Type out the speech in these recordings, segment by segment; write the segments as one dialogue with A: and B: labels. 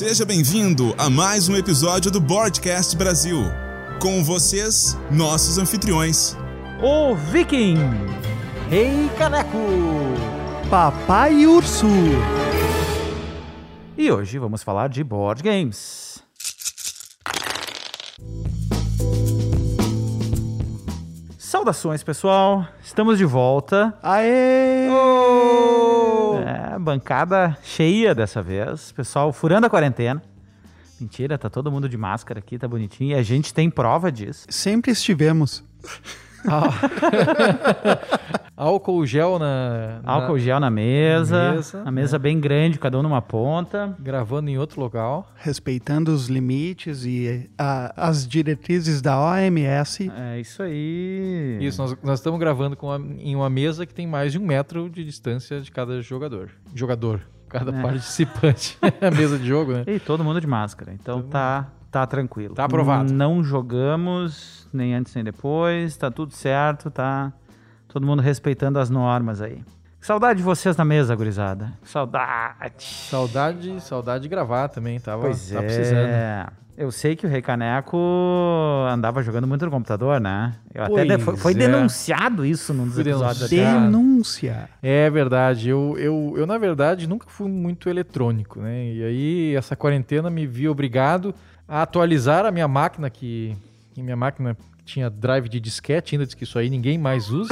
A: Seja bem-vindo a mais um episódio do Boardcast Brasil. Com vocês, nossos anfitriões.
B: O Viking, Rei Caneco.
C: Papai Urso.
B: E hoje vamos falar de board games. Saudações, pessoal. Estamos de volta.
C: Aê!
B: É, bancada cheia dessa vez. Pessoal furando a quarentena. Mentira, tá todo mundo de máscara aqui, tá bonitinho. E a gente tem prova disso.
C: Sempre estivemos.
D: Álcool gel na, na-
B: Álcool gel na mesa.
D: mesa,
B: a mesa bem grande, cada um numa ponta.
D: gravando em outro local.
C: Respeitando os limites e a- as diretrizes da OMS.
B: É isso aí.
D: Isso, nós, nós estamos gravando com uma- em uma mesa que tem mais de um metro de distância de cada jogador. Jogador. Cada
B: É.
D: participante. a mesa de jogo, né?
B: E todo mundo de máscara. Então tá, tá tranquilo.
D: Tá aprovado.
B: Não jogamos, nem antes nem depois. Tá tudo certo, tá todo mundo respeitando as normas aí. Saudade de vocês na mesa, gurizada. Saudade.
D: Saudade, saudade de gravar também, tava,
B: Pois
D: tava
B: é.
D: precisando.
B: Eu sei que o Rei Caneco andava jogando muito no computador, né? Eu até foi, foi
D: é.
B: denunciado isso num dos episódios.
C: Denúncia.
D: É verdade, eu, eu, eu na verdade nunca fui muito eletrônico, né? E aí essa quarentena me vi obrigado a atualizar a minha máquina, que, que minha máquina tinha drive de disquete, ainda diz que isso aí ninguém mais usa.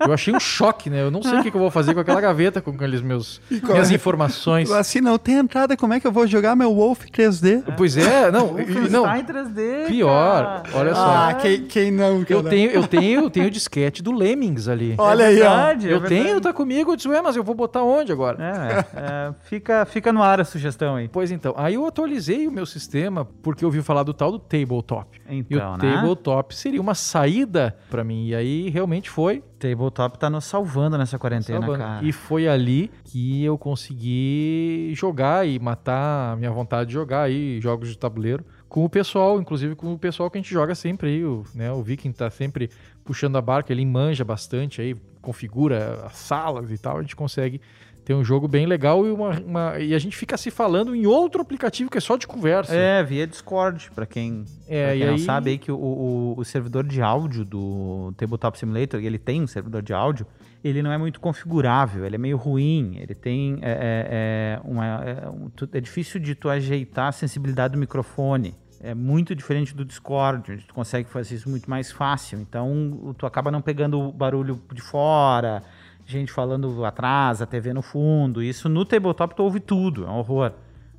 D: eu achei um choque, né? Eu não sei o que, que eu vou fazer com aquela gaveta, com aqueles meus minhas
C: é?
D: informações.
C: Assim, não tem entrada, como é que eu vou jogar meu Wolf 3D?
D: Pois é, não, e- não.
B: Tá em 3D.
D: Pior,
B: cara.
D: olha só.
C: Ah, quem, quem não, cara?
D: Eu tenho, eu tenho, eu tenho o disquete do Lemmings ali.
C: Olha aí, ó.
B: verdade, é
D: eu
B: verdade.
D: tenho, tá comigo. Eu disse, ué, mas eu vou botar onde agora?
B: É, é, fica, fica no ar a sugestão aí.
D: Pois então, aí eu atualizei o meu sistema porque eu ouvi falar do tal do tabletop. e
B: Então,
D: o
B: né?
D: tabletop seria uma saída pra mim. E aí realmente foi.
B: Tabletop tá nos salvando nessa quarentena,
D: salvando.
B: cara.
D: E foi ali que eu consegui jogar e matar a minha vontade de jogar aí jogos de tabuleiro com o pessoal, inclusive com o pessoal que a gente joga sempre aí, o, né, o Viking tá sempre puxando a barca, ele manja bastante aí, configura as salas e tal, a gente consegue ter um jogo bem legal e, uma, uma- e a gente fica se falando em outro aplicativo que é só de conversa.
B: É, via Discord, pra quem,
D: É,
B: pra quem não
D: aí-
B: sabe aí que o, o, o servidor de áudio do Tabletop Simulator, ele tem um servidor de áudio, ele não é muito configurável, ele é meio ruim, ele tem é, é, é uma, é, um- é difícil de tu ajeitar a sensibilidade do microfone. É muito diferente do Discord, onde tu consegue fazer isso muito mais fácil. Então, tu acaba não pegando o barulho de fora, gente falando atrás, a TV no fundo. Isso no tabletop tu ouve tudo, é um horror.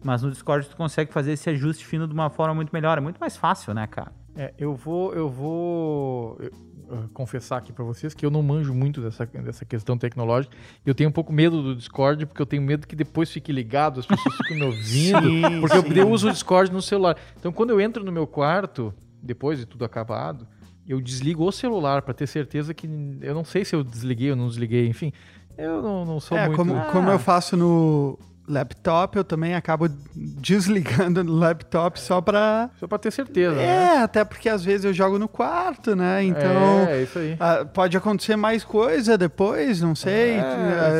B: Mas no Discord tu consegue fazer esse ajuste fino de uma forma muito melhor. É muito mais fácil, né, cara?
D: É, eu vou, eu vou confessar aqui pra vocês que eu não manjo muito dessa, dessa questão tecnológica. Eu tenho um pouco medo do Discord, porque eu tenho medo que depois fique ligado, as pessoas fiquem me ouvindo.
C: Sim,
D: porque eu,
C: sim.
D: eu uso o Discord no celular. Então, quando eu entro no meu quarto, depois de tudo acabado, eu desligo o celular pra ter certeza que eu não sei se eu desliguei ou não desliguei, enfim. Eu não, não sou
C: É,
D: muito.
C: como, como eu faço no laptop, eu também acabo desligando no laptop só pra...
D: Só pra ter certeza. né?
C: É, até porque às vezes eu jogo no quarto, né? Então...
D: É, isso aí.
C: ah, pode acontecer mais coisa depois, não sei.
D: É.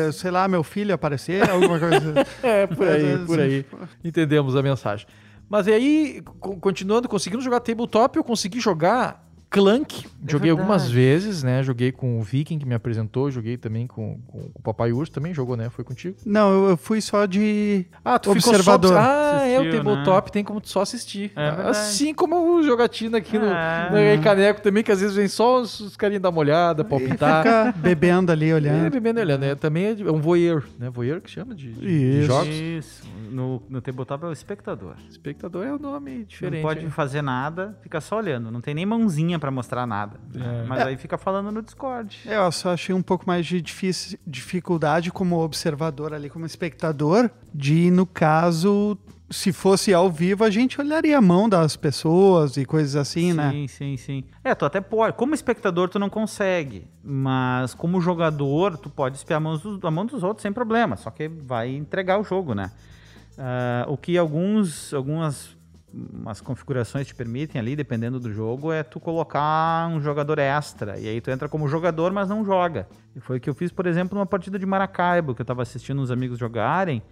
C: ah, sei lá, meu filho aparecer, alguma coisa.
D: É, por aí, por aí.
C: vezes-
D: Entendemos a mensagem. Mas e aí, co- continuando, conseguindo jogar tabletop, eu consegui jogar Clank. joguei algumas vezes, né? Joguei com o Viking, que me apresentou. Joguei também com, com o Papai Urso, também jogou, né? Foi contigo.
C: Não, eu- eu fui só de
D: Ah, tu
C: observador.
D: ficou só... Ah, é, o
B: Assistiu,
D: tabletop tem como tu só assistir.
B: É
D: assim como o jogatina aqui no,
B: É.
D: no Caneco também, que às vezes vem só os, os carinhos dar uma olhada, palpitar.
C: Fica bebendo ali,
D: É,
C: olhando.
D: bebendo e olhando. É, também é, de- é um voyeur, né? Voyeur que chama de, de- jogos.
B: Isso. No, no tabletop é o espectador.
D: Espectador é o nome diferente.
B: não pode
D: né?
B: fazer nada, fica só olhando. Não tem nem mãozinha pra mostrar nada. né?
D: É.
B: Mas aí fica falando no Discord.
C: É, Eu só achei um pouco mais de difícil, dificuldade como observador ali, como espectador, de, no caso, se fosse ao vivo, a gente olharia a mão das pessoas e coisas assim, né?
B: Sim, sim, sim. É, tu até pode. Como espectador, tu não consegue. Mas como jogador, tu pode espiar a mão dos, a mão dos outros sem problema. Só que vai entregar o jogo, né? Ah, o que alguns, algumas umas configurações te permitem ali, dependendo do jogo, é tu colocar um jogador extra. E aí tu entra como jogador, mas não joga. E foi o que eu fiz, por exemplo, numa partida de Maracaibo, que eu tava assistindo uns amigos jogarem.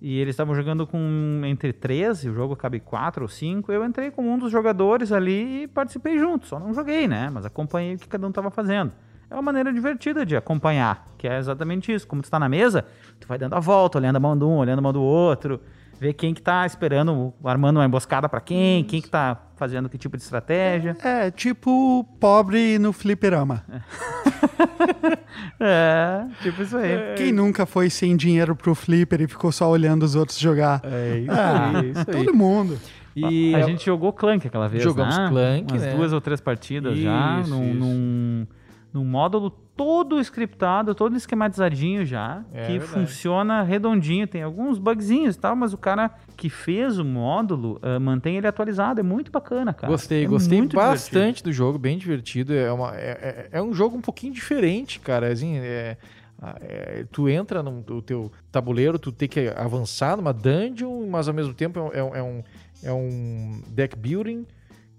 B: E eles estavam jogando com entre 13, o jogo cabe 4 ou 5. Eu entrei como um dos jogadores ali e participei junto. Só não joguei, né? Mas acompanhei o que cada um estava fazendo. É uma maneira divertida de acompanhar, que é exatamente isso. Como tu está na mesa, tu vai dando a volta, olhando a mão de um, olhando a mão do outro, ver quem que tá esperando, armando uma emboscada para quem, quem que tá fazendo que tipo de estratégia.
C: É, tipo pobre no fliperama.
B: É, tipo isso aí.
C: Quem nunca foi sem dinheiro pro flipper e ficou só olhando os outros jogar?
D: É isso
C: Ah,
D: aí, isso aí.
C: todo mundo.
D: E
B: a gente jogou Clank aquela vez,
D: Jogamos
B: né?
D: Clank,
B: Umas
D: né?
B: duas ou três partidas já,
D: Isso,
B: num,
D: isso.
B: Num, num módulo todo scriptado, todo esquematizadinho já,
D: É
B: que
D: verdade.
B: funciona redondinho, tem alguns bugzinhos e tal, mas o cara que fez o módulo ah, mantém ele atualizado, é muito bacana, cara.
D: Gostei,
B: É
D: gostei bastante do jogo, bem divertido. É, uma, é, é- é um jogo um pouquinho diferente, cara. Assim, é- é- tu entra no, no teu tabuleiro, tu tem que avançar numa dungeon, mas ao mesmo tempo é, é um, é um deck building.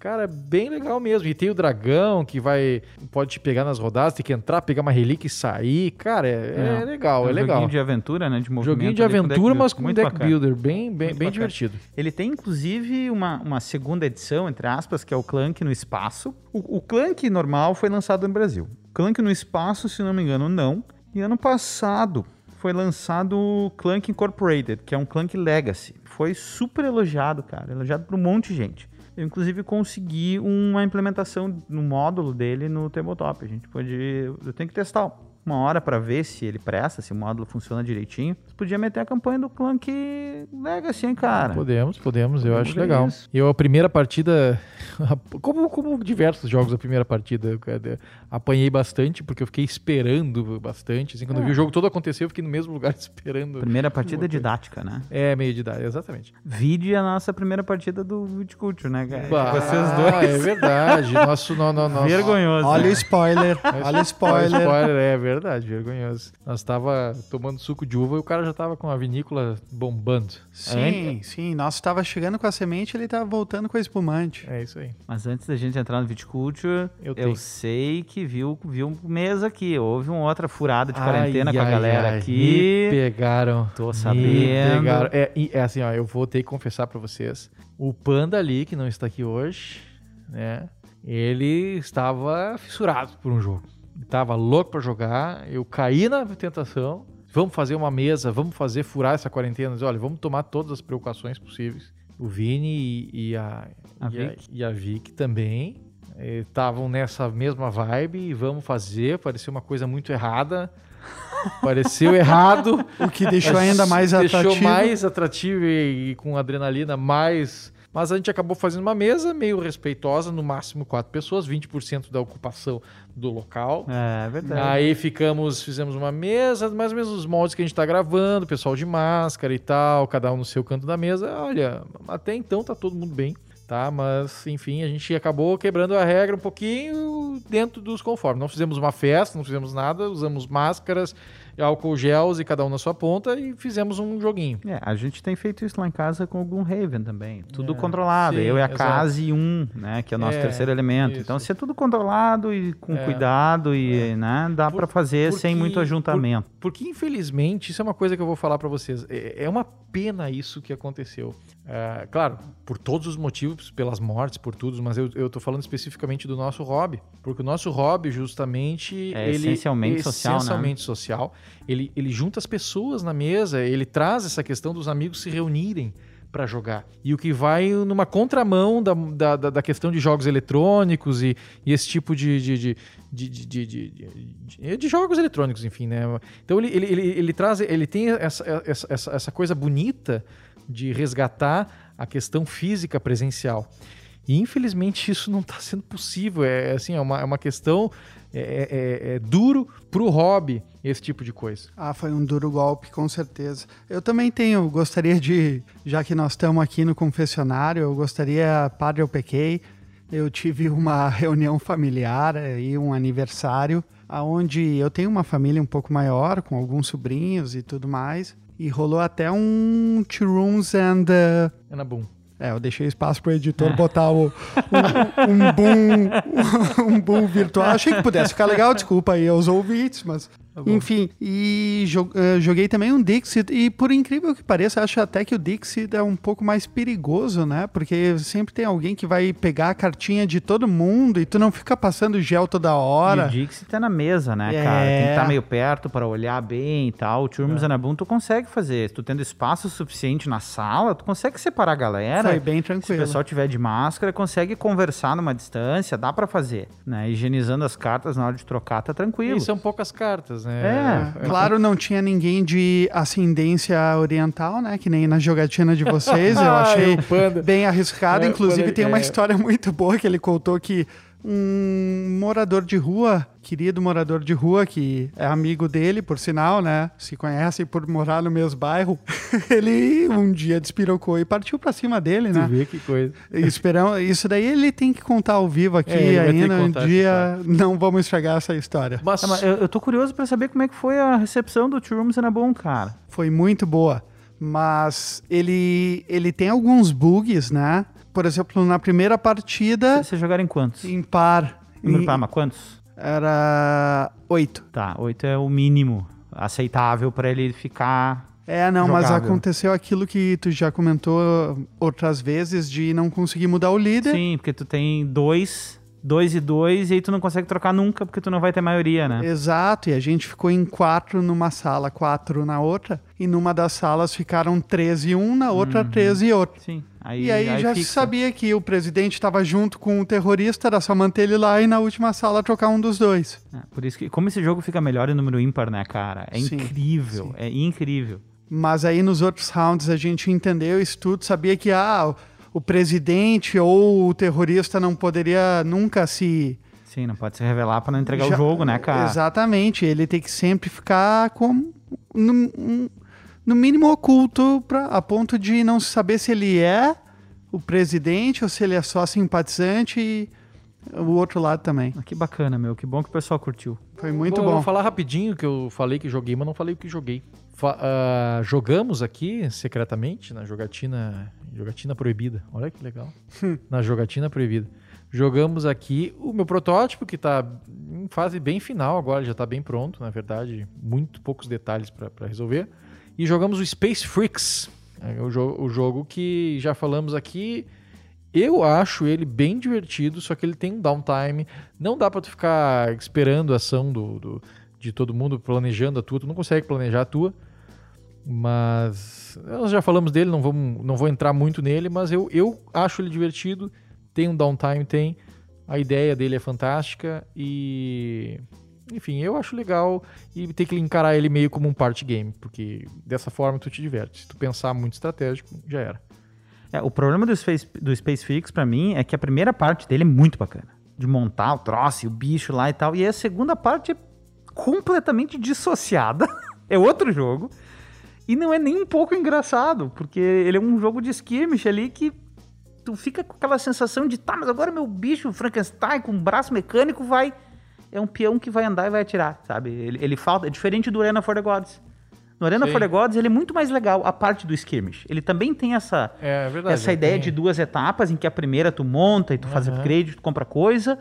D: Cara, é bem legal mesmo. E tem o dragão que vai. Pode te pegar nas rodadas, tem que entrar, pegar uma relíquia e sair. Cara, é, é legal,
B: um
D: é, legal.
B: Joguinho de aventura, né? De movimento
D: Joguinho de
B: com
D: aventura,
B: deck
D: mas com deck
B: bacana.
D: builder. Bem, bem,
B: Muito
D: bem
B: bacana.
D: divertido.
B: Ele tem, inclusive, uma, uma segunda edição, entre aspas, que é o Clank no Espaço. O, o Clank normal foi lançado no Brasil. Clank no Espaço, se não me engano, não. E ano passado foi lançado o Clank Incorporated, que é um Clank Legacy. Foi super elogiado, cara. Elogiado por um monte de gente. Eu, inclusive, consegui uma implementação no módulo dele no Tabletop. A gente pode... Eu tenho que testar uma hora para ver se ele presta, se o módulo funciona direitinho. Você podia meter a campanha do Clank Legacy, hein, cara?
D: Podemos, podemos, eu
B: Podemos
D: acho legal.
B: isso.
D: Eu, a primeira partida, como, como diversos jogos, a primeira partida, eu, eu apanhei bastante, porque eu fiquei esperando bastante. Assim, quando eu vi o jogo todo acontecer, eu fiquei no mesmo lugar esperando.
B: Primeira partida
D: Outra.
B: didática, né?
D: É, meio de idade, exatamente.
B: Vide a nossa primeira partida do Viticulture, né, cara?
D: Bah,
B: Vocês dois.
D: É verdade. Nosso, no, no, nosso,
B: Vergonhoso.
C: Olha o spoiler, olha o spoiler.
D: Spoiler, é verdade, vergonhoso. Nós tava tomando suco de uva e o cara já tava com a vinícola bombando.
C: Sim, sim. Nossa, estava chegando com a semente, ele tava voltando com a espumante.
D: É isso aí.
B: Mas antes da gente entrar no Viticulture,
D: Eu
B: eu, sei que viu, viu mesa aqui. Houve uma outra furada de
D: Ai,
B: quarentena com a
D: ai,
B: galera
D: ai,
B: aqui.
D: Me pegaram.
B: Tô
D: Me
B: sabendo.
D: pegaram. É, é assim, ó, eu vou ter que confessar pra vocês. O Panda ali, que não está aqui hoje, né? Ele estava fissurado por um jogo. Estava louco pra jogar. Eu caí na tentação. Vamos fazer uma mesa, vamos fazer furar essa quarentena. Olha, vamos tomar todas as precauções possíveis. O Vini e, e a,
B: A
D: e, a,
B: Vic.
D: e a Vic também estavam nessa mesma vibe e vamos fazer. Pareceu uma coisa muito errada. Pareceu errado.
C: O que deixou ainda mais
D: Deixou
C: atrativo.
D: mais atrativo e, e com adrenalina mais. Mas a gente acabou fazendo uma mesa meio respeitosa, no máximo quatro pessoas, 20% da ocupação do local.
B: É verdade.
D: Aí ficamos, fizemos uma mesa, mais ou menos os moldes que a gente tá gravando, pessoal de máscara e tal, cada um no seu canto da mesa. Olha, até então tá todo mundo bem, tá? Mas, enfim, a gente acabou quebrando a regra um pouquinho dentro dos conformes. Não fizemos uma festa, não fizemos nada, usamos máscaras, álcool gels e cada um na sua ponta e fizemos um joguinho.
B: É, a gente tem feito isso lá em casa com o Gloomhaven também. Tudo
D: É,
B: controlado.
D: sim,
B: eu e a
D: exato.
B: Case 1, né? Que é o nosso
D: É,
B: terceiro elemento.
D: isso.
B: Então, se é tudo controlado e com
D: É,
B: cuidado e, né? Dá
D: Por-
B: pra fazer sem
D: porque-
B: muito ajuntamento.
D: Porque, infelizmente, isso é uma coisa que eu vou falar pra vocês. É é uma pena isso que aconteceu. É, claro, por todos os motivos, pelas mortes, por tudo, mas eu, eu tô falando especificamente do nosso hobby. Porque o nosso hobby, justamente.
B: É
D: ele
B: essencialmente social, né?
D: Essencialmente social. Ele, ele junta as pessoas na mesa, ele traz essa questão dos amigos se reunirem para jogar. E o que vai numa contramão da, da, da- questão de jogos eletrônicos e, e esse tipo de, de, de, de, de, de- de- de- de jogos eletrônicos, enfim, né? Então ele, ele, ele, ele traz, ele tem essa, essa, essa, essa coisa bonita de resgatar a questão física presencial. E infelizmente isso não está sendo possível. É assim, é uma, é uma questão é, é- é duro pro hobby esse tipo de coisa.
C: Ah, foi um duro golpe, com certeza. Eu também tenho, gostaria de, já que nós estamos aqui no confessionário, eu gostaria, padre, eu pequei. Eu tive uma reunião familiar e um aniversário, aonde eu tenho uma família um pouco maior, com alguns sobrinhos e tudo mais. E rolou até um Two Rooms and uh,
D: É na boom.
C: É, eu deixei espaço pro editor botar o, um, um boom, um boom virtual. Achei que pudesse ficar legal, desculpa aí aos ouvintes, mas
D: Tá.
C: Enfim, e jo- eh, joguei também um Dixit, e por incrível que pareça, acho até que o Dixit é um pouco mais perigoso, né? Porque sempre tem alguém que vai pegar a cartinha de todo mundo e tu não fica passando gel toda
B: E
C: hora.
B: o Dixie tá na mesa, né,
C: É.
B: cara? Tem que estar meio perto para olhar bem e tal. O a Boom tu consegue fazer. Tu tendo espaço suficiente na sala, tu consegue separar a galera.
C: Foi bem
B: Se o
C: tranquilo.
B: pessoal tiver de máscara, consegue conversar numa distância, dá pra fazer, né? Higienizando as cartas na hora de trocar, tá tranquilo.
D: E são poucas cartas, né?
B: É,
C: Claro, não tinha ninguém de ascendência oriental, né? Que nem na jogatina de vocês. Eu
D: Ah,
C: achei
D: panda.
C: bem arriscado.
D: É,
C: Inclusive, tem uma
D: é.
C: história muito boa que ele contou que um morador de rua, querido morador de rua, que é amigo dele, por sinal, né? Se conhecem por morar no mesmo bairro, ele um dia despirocou e partiu pra cima dele,
D: Tu
C: né?
D: vê que coisa.
C: E Esperão, isso daí ele tem que contar ao vivo aqui
D: É,
C: ainda. Um dia não vamos estragar essa história.
D: Mas,
B: Ah, mas eu, eu tô curioso pra saber como é que foi a recepção do Turms and a Boom, cara.
C: foi muito boa. Mas ele, ele tem alguns bugs, né? Por exemplo, na primeira partida,
B: Vocês jogaram em quantos?
C: em par,
B: Número
C: em-
B: par, mas quantos?
C: era oito.
B: Tá, oito é o mínimo aceitável pra ele ficar.
C: É, não, mas
B: Jogável.
C: aconteceu aquilo que tu já comentou outras vezes de não conseguir mudar o líder.
B: Sim, porque tu tem dois, dois e dois, e aí tu não consegue trocar nunca, porque tu não vai ter maioria, né?
C: Exato, e a gente ficou em quatro numa sala, quatro na outra, e numa das salas ficaram três e um, na outra três e outro.
B: Sim. Aí,
C: E aí, já se
B: fixa.
C: sabia que o presidente estava junto com o terrorista, era só manter ele lá e na última sala trocar um dos dois.
B: É, por isso que, como esse jogo fica melhor em número ímpar, né, cara? É
C: Sim,
B: incrível,
C: sim.
B: é incrível.
C: Mas aí nos outros rounds a gente entendeu isso tudo, sabia que ah, o presidente ou o terrorista não poderia nunca se.
B: Sim, não pode se revelar pra não entregar
C: já-
B: o jogo, né, cara?
C: Exatamente, ele tem que sempre ficar com. No, um- no mínimo oculto, pra, a ponto de não saber se ele é o presidente ou se ele é só simpatizante e o outro lado também.
B: Ah, Que bacana, meu. Que bom que o pessoal curtiu.
C: Foi muito
D: vou,
C: bom.
D: Vou falar rapidinho que eu falei que joguei, mas não falei o que joguei. Fa- ah, jogamos aqui secretamente na jogatina, jogatina proibida. Olha que legal. na jogatina proibida. Jogamos aqui o meu protótipo que tá em fase bem final agora, já tá bem pronto, na verdade, muito poucos detalhes para resolver. E jogamos o Space Freaks, é o, o jogo que já falamos aqui. Eu acho ele bem divertido, só que ele tem um downtime. Não dá pra tu ficar esperando a ação do, do- de todo mundo, planejando a tua. Tu não consegue planejar a tua. Mas nós já falamos dele, não, vamos, não vou entrar muito nele, mas eu, eu acho ele divertido. Tem um downtime, tem. A ideia dele é fantástica e. Enfim, eu acho legal e tem que encarar ele meio como um party game, porque dessa forma tu te diverte. Se tu pensar muito estratégico, já era.
B: É, o problema do Space, do Space Fix, pra mim, é que a primeira parte dele é muito bacana. De montar o troço o bicho lá e tal. E a segunda parte é completamente dissociada. é outro jogo. E não é nem um pouco engraçado, porque ele é um jogo de skirmish ali que tu fica com aquela sensação de, tá, mas agora meu bicho Frankenstein com braço mecânico vai. É um peão que vai andar e vai atirar, sabe? Ele, ele falta. É diferente do Arena for the Gods. No Arena
D: Sim.
B: for the Gods, ele é muito mais legal, a parte do skirmish. Ele também tem essa,
D: É verdade.
B: essa ideia
D: tem-
B: de duas etapas, em que a primeira tu monta e tu faz
D: Aham.
B: upgrade, tu compra coisa,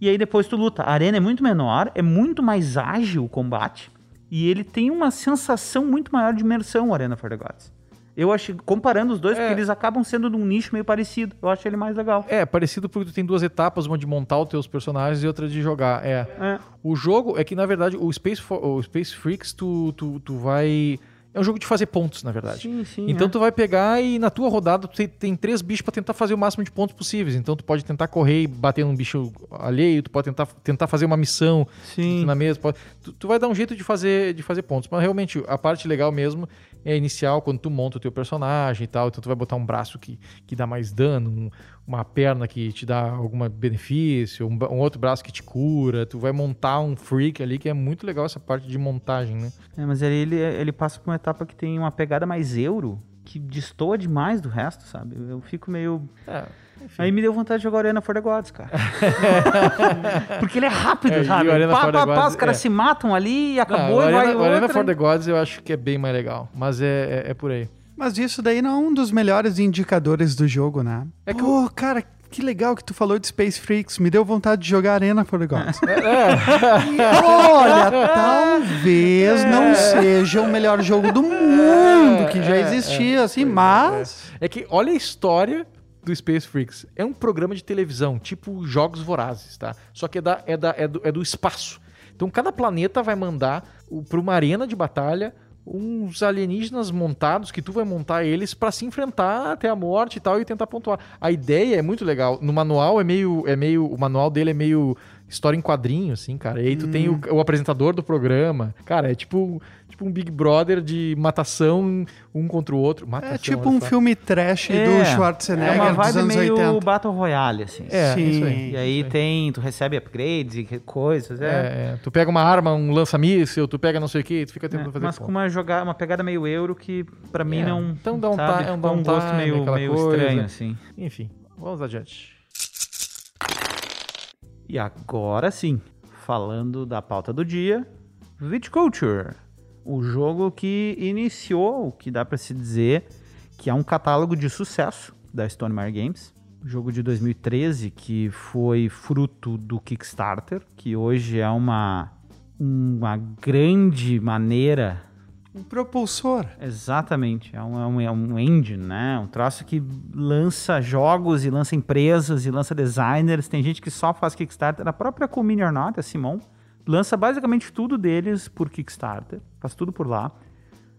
B: e aí depois tu luta. A arena é muito menor, é muito mais ágil o combate, e ele tem uma sensação muito maior de imersão, o Arena for the Gods. Eu acho, comparando os dois,
D: É.
B: porque eles acabam sendo num nicho meio parecido. Eu acho ele mais legal.
D: É, parecido porque tu tem duas etapas, uma de montar os teus personagens e outra de jogar. É.
B: É.
D: O jogo é que, na verdade, o Space, Fo- o Space Freaks, tu, tu, tu vai. É um jogo de fazer pontos, na verdade.
B: Sim, sim.
D: Então
B: é.
D: tu vai pegar e na tua rodada tu tem, tem três bichos pra tentar fazer o máximo de pontos possíveis. Então tu pode tentar correr e bater num bicho alheio, tu pode tentar, tentar fazer uma missão
B: Sim.
D: na mesa. Pode, tu, tu vai dar um jeito de fazer, de fazer pontos. Mas realmente a parte legal mesmo é inicial, quando tu monta o teu personagem e tal. Então tu vai botar um braço que, que dá mais dano, um- uma perna que te dá algum benefício, um, um outro braço que te cura. Tu vai montar um freak ali, que é muito legal essa parte de montagem, né?
B: É, mas ele, ele, ele passa por uma etapa que tem uma pegada mais euro, que destoa demais do resto, sabe? Eu fico meio.
D: É, enfim.
B: Aí me deu vontade de jogar Arena for the Gods, cara. Porque ele é rápido,
D: É,
B: sabe? pá,
D: for the
B: pá, pá,
D: Gods,
B: os caras
D: é.
B: se matam ali e
D: Não,
B: acabou
D: o
B: e
D: Arena,
B: vai
D: o Arena
B: outra.
D: for the Gods eu acho que é bem mais legal. Mas é, é, é por aí.
C: Mas isso daí não é um dos melhores indicadores do jogo, né?
D: É que
C: Pô, cara, que legal que tu falou de Space Freaks. Me deu vontade de jogar Arena for the Gods.
D: É,
C: E, olha, talvez talvez não seja o melhor jogo do mundo que já
D: é,
C: existia,
D: é,
C: assim,
D: pois é,
C: mas.
D: É que olha a história do Space Freaks. É um programa de televisão, tipo Jogos Vorazes, tá? Só que é, da, é, da, é, do, é do espaço. Então cada planeta vai mandar para uma arena de batalha uns alienígenas montados que tu vai montar eles para se enfrentar até a morte e tal e tentar pontuar. A ideia é muito legal. No manual é meio é meio o manual dele é meio história em quadrinho assim, cara. E aí tu tem o, o apresentador do programa. Cara, é tipo tipo um Big Brother de matação um contra o outro. Matação,
C: É tipo um
D: só.
C: filme trash
B: É,
C: do
B: É
C: Schwarzenegger
B: uma
C: dos
B: vibe
C: anos
B: meio
C: 80.
B: Battle Royale, assim.
D: É,
C: Sim.
D: isso aí.
B: E aí
D: isso aí.
B: tem, tu recebe upgrades e coisas, é.
D: É, é, tu pega uma arma, um lança-míssil, tu pega não sei o que, tu fica
B: É,
D: tentando fazer
B: mas
D: ponto.
B: com uma, jogada, uma pegada meio euro que pra mim
D: É,
B: não.
D: então dá um
B: sabe,
D: é um
B: ficou um gosto meio,
D: aquela
B: meio
D: coisa.
B: estranho, assim.
D: Enfim, vamos adiante.
B: E agora sim, falando da pauta do dia, Viticulture. O jogo que iniciou, o que dá pra se dizer, que é um catálogo de sucesso da Stonemaier Games. Jogo de 2013 que foi fruto do Kickstarter, que hoje é uma, uma grande maneira
C: Um propulsor.
B: Exatamente, é um, é um, é um engine, né? Um troço que lança jogos e lança empresas e lança designers. Tem gente que só faz Kickstarter. A própria Comini or Not, a Simon, lança basicamente tudo deles por Kickstarter. Faz tudo por lá.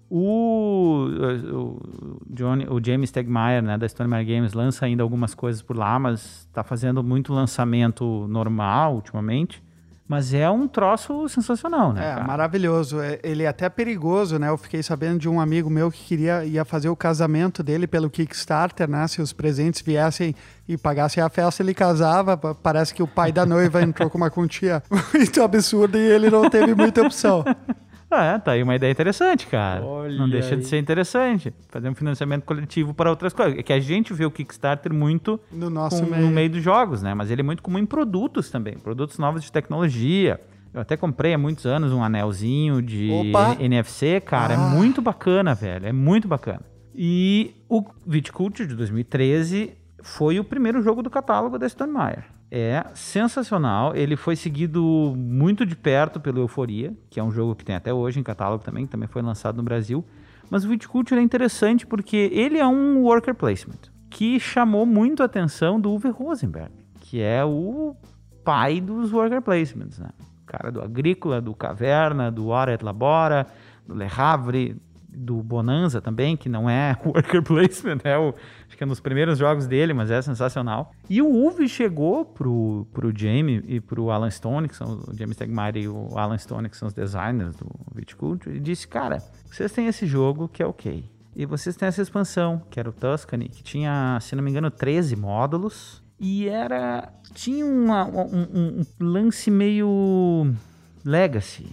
B: O, o, Johnny, o James Stegmaier, né, da Stonemaier Games, lança ainda algumas coisas por lá, mas está fazendo muito lançamento normal ultimamente. Mas é um troço sensacional, né?
C: É,
B: cara?
C: maravilhoso. É, Ele é até perigoso, né? Eu fiquei sabendo de um amigo meu que queria ia fazer o casamento dele pelo Kickstarter, né? Se os presentes viessem e pagassem a festa, ele casava. Pa- Parece que o pai da noiva entrou com uma quantia muito absurda e ele não teve muita opção.
B: É, tá aí uma ideia interessante, cara.
D: Olha
B: Não deixa
D: aí.
B: de ser interessante. Fazer um financiamento coletivo para outras coisas. É que a gente vê o Kickstarter muito
C: No nosso
B: com-
C: meio.
B: no meio dos jogos, né? Mas ele é muito comum em produtos também. Produtos novos de tecnologia. Eu até comprei há muitos anos um anelzinho de
C: Opa!
B: NFC, cara. É
C: Ah.
B: muito bacana, velho. É muito bacana. E o Viticulture de 2013 foi o primeiro jogo do catálogo da Stonemaier. É sensacional. Ele foi seguido muito de perto pelo Euforia, que é um jogo que tem até hoje em catálogo também, que também foi lançado no Brasil. Mas o Viticulture é interessante porque ele é um worker placement que chamou muito a atenção do Uwe Rosenberg, que é o pai dos worker placements, né? O cara do Agrícola, do Caverna, do Hora et Labora, do Le Havre, do Bonanza também, que não é worker placement, é o, acho que é um dos primeiros jogos dele, mas é sensacional. E o Uwe chegou pro, pro Jamie e pro Alan Stone, que são o James Stegmaier e o Alan Stone, que são os designers do Viticulture, e disse, cara, vocês têm esse jogo que é ok. E vocês têm essa expansão, que era o Tuscany, que tinha, se não me engano, 13 módulos. E era. Tinha uma- um, um- um lance meio. Legacy.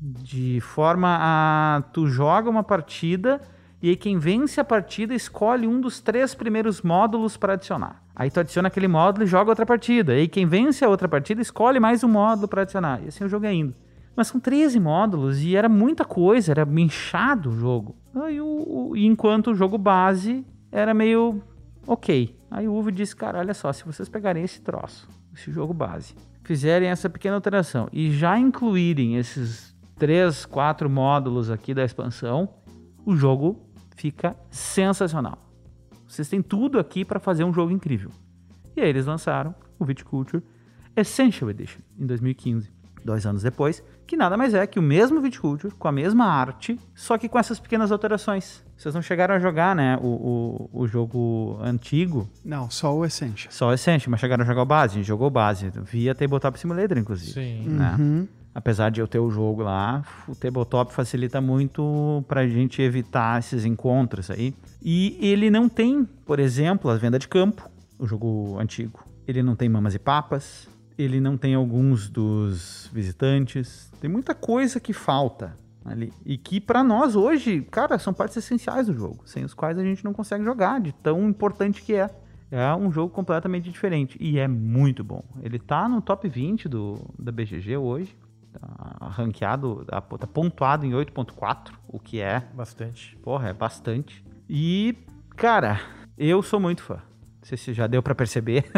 B: De forma a. Tu joga uma partida e aí quem vence a partida escolhe um dos três primeiros módulos para adicionar. Aí tu adiciona aquele módulo e joga outra partida. E aí quem vence a outra partida escolhe mais um módulo para adicionar. E assim o jogo é indo. Mas são 13 módulos e era muita coisa, era inchado o jogo. Aí o, o- enquanto o jogo base era meio ok. Aí o Uwe disse, cara, olha só, se vocês pegarem esse troço, esse jogo base, fizerem essa pequena alteração e já incluírem esses três, quatro módulos aqui da expansão, o jogo fica sensacional. Vocês têm tudo aqui para fazer um jogo incrível. E aí eles lançaram o Viticulture Essential Edition em 2015, dois anos depois, que nada mais é que o mesmo Viticulture, com a mesma arte, só que com essas pequenas alterações. Vocês não chegaram a jogar, né, o, o, o jogo antigo,
C: Não, só o Essential.
B: só o Essential, mas chegaram a jogar o base. A gente jogou o base, via Tabletop Simulator, inclusive.
D: Sim.
B: né?
C: Uhum.
B: Apesar de eu ter o jogo lá, o tabletop facilita muito pra gente evitar esses encontros aí. E ele não tem, por exemplo, a venda de campo, o jogo antigo. Ele não tem mamas e papas, ele não tem alguns dos visitantes. Tem muita coisa que falta ali. E que pra nós hoje, cara, são partes essenciais do jogo, sem os quais a gente não consegue jogar, de tão importante que é. É um jogo completamente diferente e é muito bom. Ele tá no top 20 do, da BGG hoje. Tá ranqueado, tá pontuado em 8.4, o que é,
D: Bastante.
B: porra, é bastante. E, cara, eu sou muito fã. Não sei se já deu pra perceber.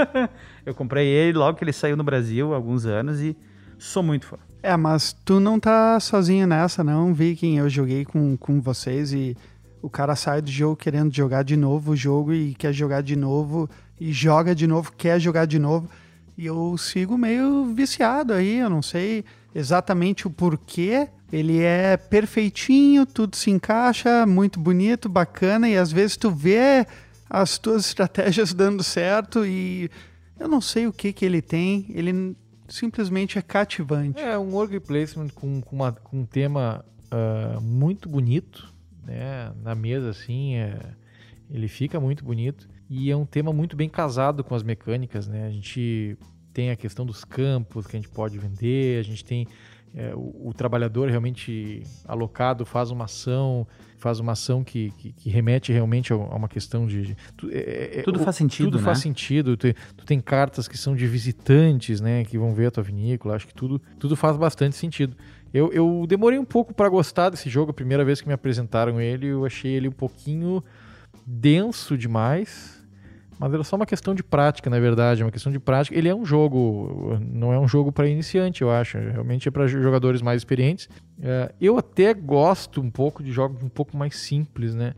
B: eu comprei ele logo que ele saiu no Brasil, há alguns anos, e Sou muito fã.
C: É, mas tu não tá sozinho nessa, não, Viking. Eu joguei com, com vocês e o cara sai do jogo querendo jogar de novo o jogo e quer jogar de novo e joga de novo, quer jogar de novo. E eu sigo meio viciado aí, eu não sei exatamente o porquê. Ele é perfeitinho, tudo se encaixa, muito bonito, bacana, e às vezes tu vê as tuas estratégias dando certo e eu não sei o que que ele tem. Ele simplesmente é cativante.
D: É um work placement com, com, uma, com um tema uh, muito bonito, né? Na mesa, assim, é, ele fica muito bonito. E é um tema muito bem casado com as mecânicas, né? A gente tem a questão dos campos que a gente pode vender, a gente tem é, o, o, trabalhador realmente alocado faz uma ação, faz uma ação que, que, que remete realmente a, uma questão de. de
B: é, é, tudo o, faz sentido.
D: Tudo
B: né?
D: faz sentido. Tu, tu, tem cartas que são de visitantes, né? Que vão ver a tua vinícola. Acho que tudo, tudo faz bastante sentido. Eu, eu demorei um pouco para gostar desse jogo. A primeira vez que me apresentaram ele, eu achei ele um pouquinho denso demais. Mas era só uma questão de prática, na verdade, uma questão de prática. Ele é um jogo, não é um jogo para iniciante, eu acho. Realmente é para jogadores mais experientes. É, eu até gosto um pouco de jogos um pouco mais simples, né?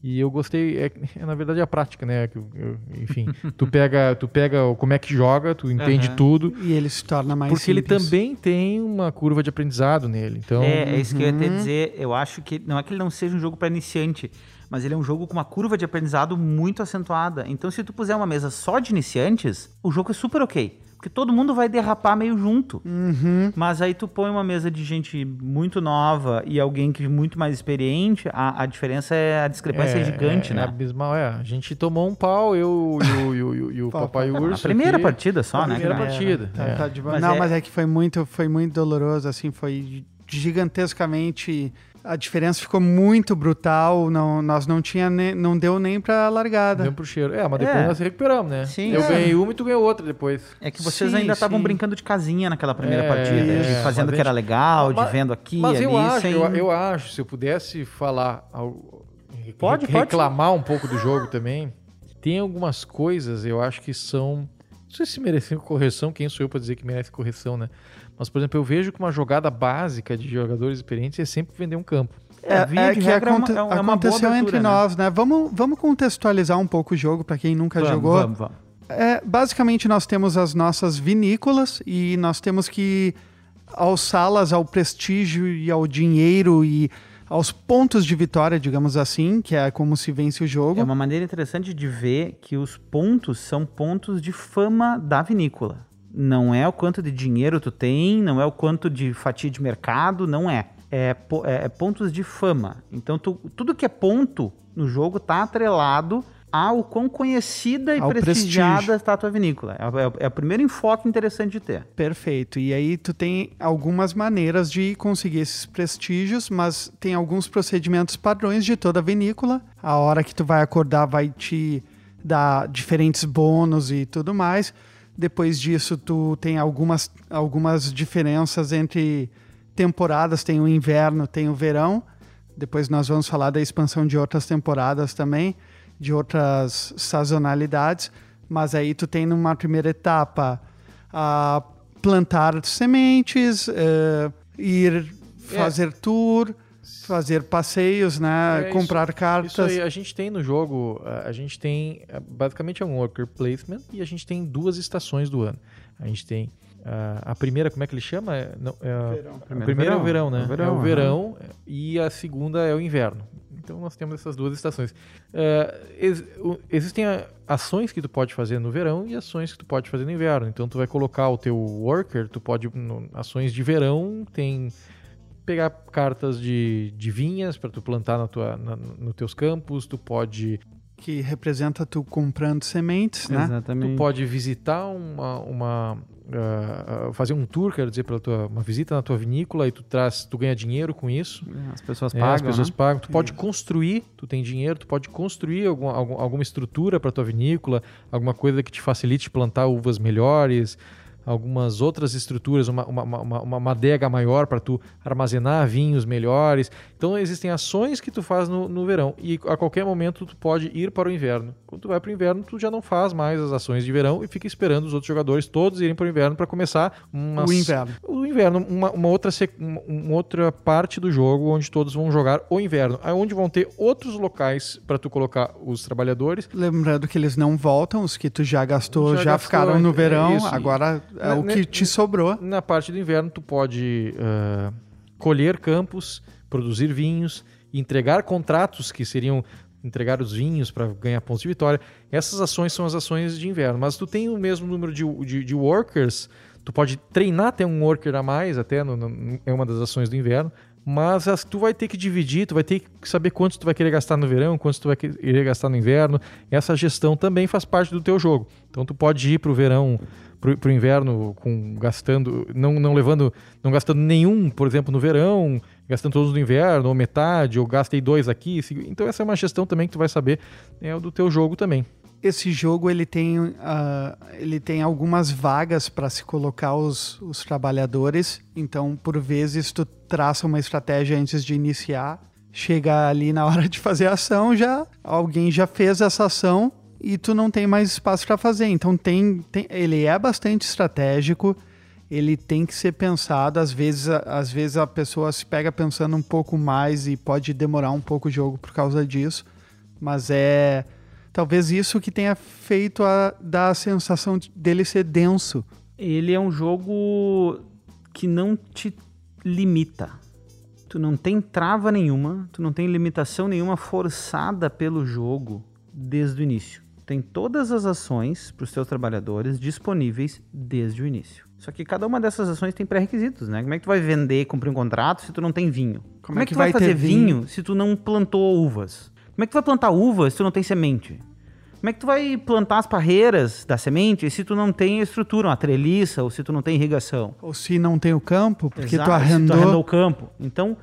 D: E eu gostei, é, é na verdade é a prática, né? Eu, enfim, tu pega, tu pega como é que joga, tu entende uhum. tudo.
C: E ele se torna mais
D: Porque
C: simples.
D: ele também tem uma curva de aprendizado nele. Então,
B: é, é isso que eu ia te uhum. dizer. Eu acho que não é que ele não seja um jogo para iniciante, mas ele é um jogo com uma curva de aprendizado muito acentuada. Então, se tu puser uma mesa só de iniciantes, o jogo é super ok. Porque todo mundo vai derrapar meio junto.
C: Uhum.
B: Mas aí tu põe uma mesa de gente muito nova e alguém que é muito mais experiente, a, a diferença é, a discrepância é, é gigante,
D: é,
B: né?
D: É abismal, é. A gente tomou um pau, eu e o, e o Papai Urso.
B: A primeira
D: aqui,
B: partida só,
D: a
B: né?
D: Primeira partida.
C: Tá, tá de... Mas Não, é mas é que foi muito, foi muito doloroso, assim, foi gigantescamente a diferença ficou muito brutal. Não, nós não tinha ne, não deu nem pra largada.
D: Deu pro cheiro. É, mas depois é. nós recuperamos, né?
B: Sim,
D: eu
B: é.
D: ganhei uma e tu ganhou outra depois.
B: É que vocês sim, ainda estavam brincando de casinha naquela primeira é, partida, de fazendo o que era legal, mas, de vendo aqui
D: mas
B: ali.
D: eu acho,
B: sem...
D: eu, eu, acho, se eu pudesse falar,
B: pode,
D: reclamar
B: pode.
D: um pouco do jogo também, tem algumas coisas eu acho que são não sei se merecem correção, quem sou eu para dizer que merece correção, né? Mas, por exemplo, eu vejo que uma jogada básica de jogadores experientes é sempre vender um campo.
C: É, é, é que aconte, é uma, é aconteceu abertura, entre né? nós, né? Vamos, vamos contextualizar um pouco o jogo para quem nunca
B: vamos,
C: jogou.
B: Vamos, vamos.
C: É, basicamente, nós temos as nossas vinícolas e nós temos que alçá-las ao prestígio e ao dinheiro e aos pontos de vitória, digamos assim, que é como se vence o jogo.
B: É uma maneira interessante de ver que os pontos são pontos de fama da vinícola. Não é o quanto de dinheiro tu tem, não é o quanto de fatia de mercado, não é. É, é, é pontos de fama. Então, tu, tudo que é ponto no jogo tá atrelado ao quão conhecida e prestigiada está a tua vinícola. É, é, é, o primeiro enfoque interessante de ter.
C: Perfeito. E aí tu tem algumas maneiras de conseguir esses prestígios, mas tem alguns procedimentos padrões de toda a vinícola. A hora que tu vai acordar vai te dar diferentes bônus e tudo mais. Depois disso, tu tem algumas, algumas diferenças entre temporadas. Tem o inverno, tem o verão. Depois nós vamos falar da expansão de outras temporadas também, de outras sazonalidades. Mas aí tu tem numa primeira etapa a plantar sementes, uh, ir fazer é. tour, fazer passeios, né? É, comprar
D: isso,
C: cartas.
D: Isso aí, a gente tem no jogo, a gente tem basicamente é um worker placement e a gente tem duas estações do ano. A gente tem uh, a primeira, como é que ele chama? É, não, é,
C: verão.
D: A primeira é o verão, né? É o verão, é o verão uhum. e a segunda é o inverno. Então nós temos essas duas estações. Uh, ex existem ações que tu pode fazer no verão e ações que tu pode fazer no inverno. Então tu vai colocar o teu worker, tu pode no, ações de verão tem pegar cartas de, de vinhas para tu plantar na tua, na, nos teus campos, tu pode
C: que representa tu comprando sementes, né?
B: Exatamente.
D: Tu pode visitar uma, uma uh, fazer um tour, quero dizer, pela tua uma visita na tua vinícola e tu traz, tu ganha dinheiro com isso.
B: É, as pessoas pagam. É,
D: as pessoas
B: né?
D: pagam. Tu pode construir, tu tem dinheiro, tu pode construir algum, algum, alguma estrutura para tua vinícola, alguma coisa que te facilite plantar uvas melhores algumas outras estruturas, uma, uma, uma, uma adega maior para tu armazenar vinhos melhores. Então existem ações que tu faz no, no verão e a qualquer momento tu pode ir para o inverno. Quando tu vai para o inverno, tu já não faz mais as ações de verão e fica esperando os outros jogadores todos irem para o inverno para começar uma,
C: O inverno.
D: o inverno, uma, uma outra, uma, outra parte do jogo onde todos vão jogar o inverno, aí onde vão ter outros locais para tu colocar os trabalhadores.
C: Lembrando que eles não voltam, os que tu já gastou
D: Já
C: já,
D: gastou,
C: ficaram no
D: é
C: verão,
D: isso.
C: agora é
D: Na-
C: o que te sobrou.
D: Na parte do inverno, tu pode ah, colher campos, produzir vinhos, entregar contratos que seriam entregar os vinhos para ganhar pontos de vitória. Essas ações são as ações de inverno. Mas tu tem o mesmo número de, de, de workers, tu pode treinar até um worker a mais, até no, no- é uma das ações do inverno. Mas as- tu vai ter que dividir, tu vai ter que saber quantos tu vai querer gastar no verão, quantos tu vai querer gastar no inverno. Essa gestão também faz parte do teu jogo. Então tu pode ir para o verão, para o inverno, com gastando, não, não levando, não gastando nenhum, por exemplo, no verão, gastando todos no inverno, ou metade, ou gastei dois aqui. Então essa é uma gestão também que tu vai saber é do teu jogo também.
C: Esse jogo ele tem, ah, ele tem algumas vagas para se colocar os, os trabalhadores, então por vezes tu traça uma estratégia antes de iniciar, chega ali na hora de fazer a ação, já alguém já fez essa ação e tu não tem mais espaço para fazer. Então tem, tem, ele é bastante estratégico, ele tem que ser pensado. Às vezes, a- às vezes a pessoa se pega pensando um pouco mais e pode demorar um pouco o jogo por causa disso, mas é talvez isso que tenha feito a dar a sensação de- dele ser denso.
B: Ele é um jogo que não te limita. Tu não tem trava nenhuma, tu não tem limitação nenhuma forçada pelo jogo desde o início. Tem todas as ações para os teus trabalhadores disponíveis desde o início. Só que cada uma dessas ações tem pré-requisitos, né? Como é que tu vai vender, cumprir um contrato se tu não tem vinho? Como, é que, tu vai,
C: vai
B: fazer vinho
C: vinho?
B: se tu não plantou uvas? Como é que tu vai plantar uvas se tu não tem semente? Como é que tu vai plantar as parreiras da semente se tu não tem estrutura, uma treliça, ou se tu não tem irrigação?
C: Ou se não tem o campo, porque
B: Exato,
C: tu
B: se
C: arrendou.
B: tu arrendou o campo. Então,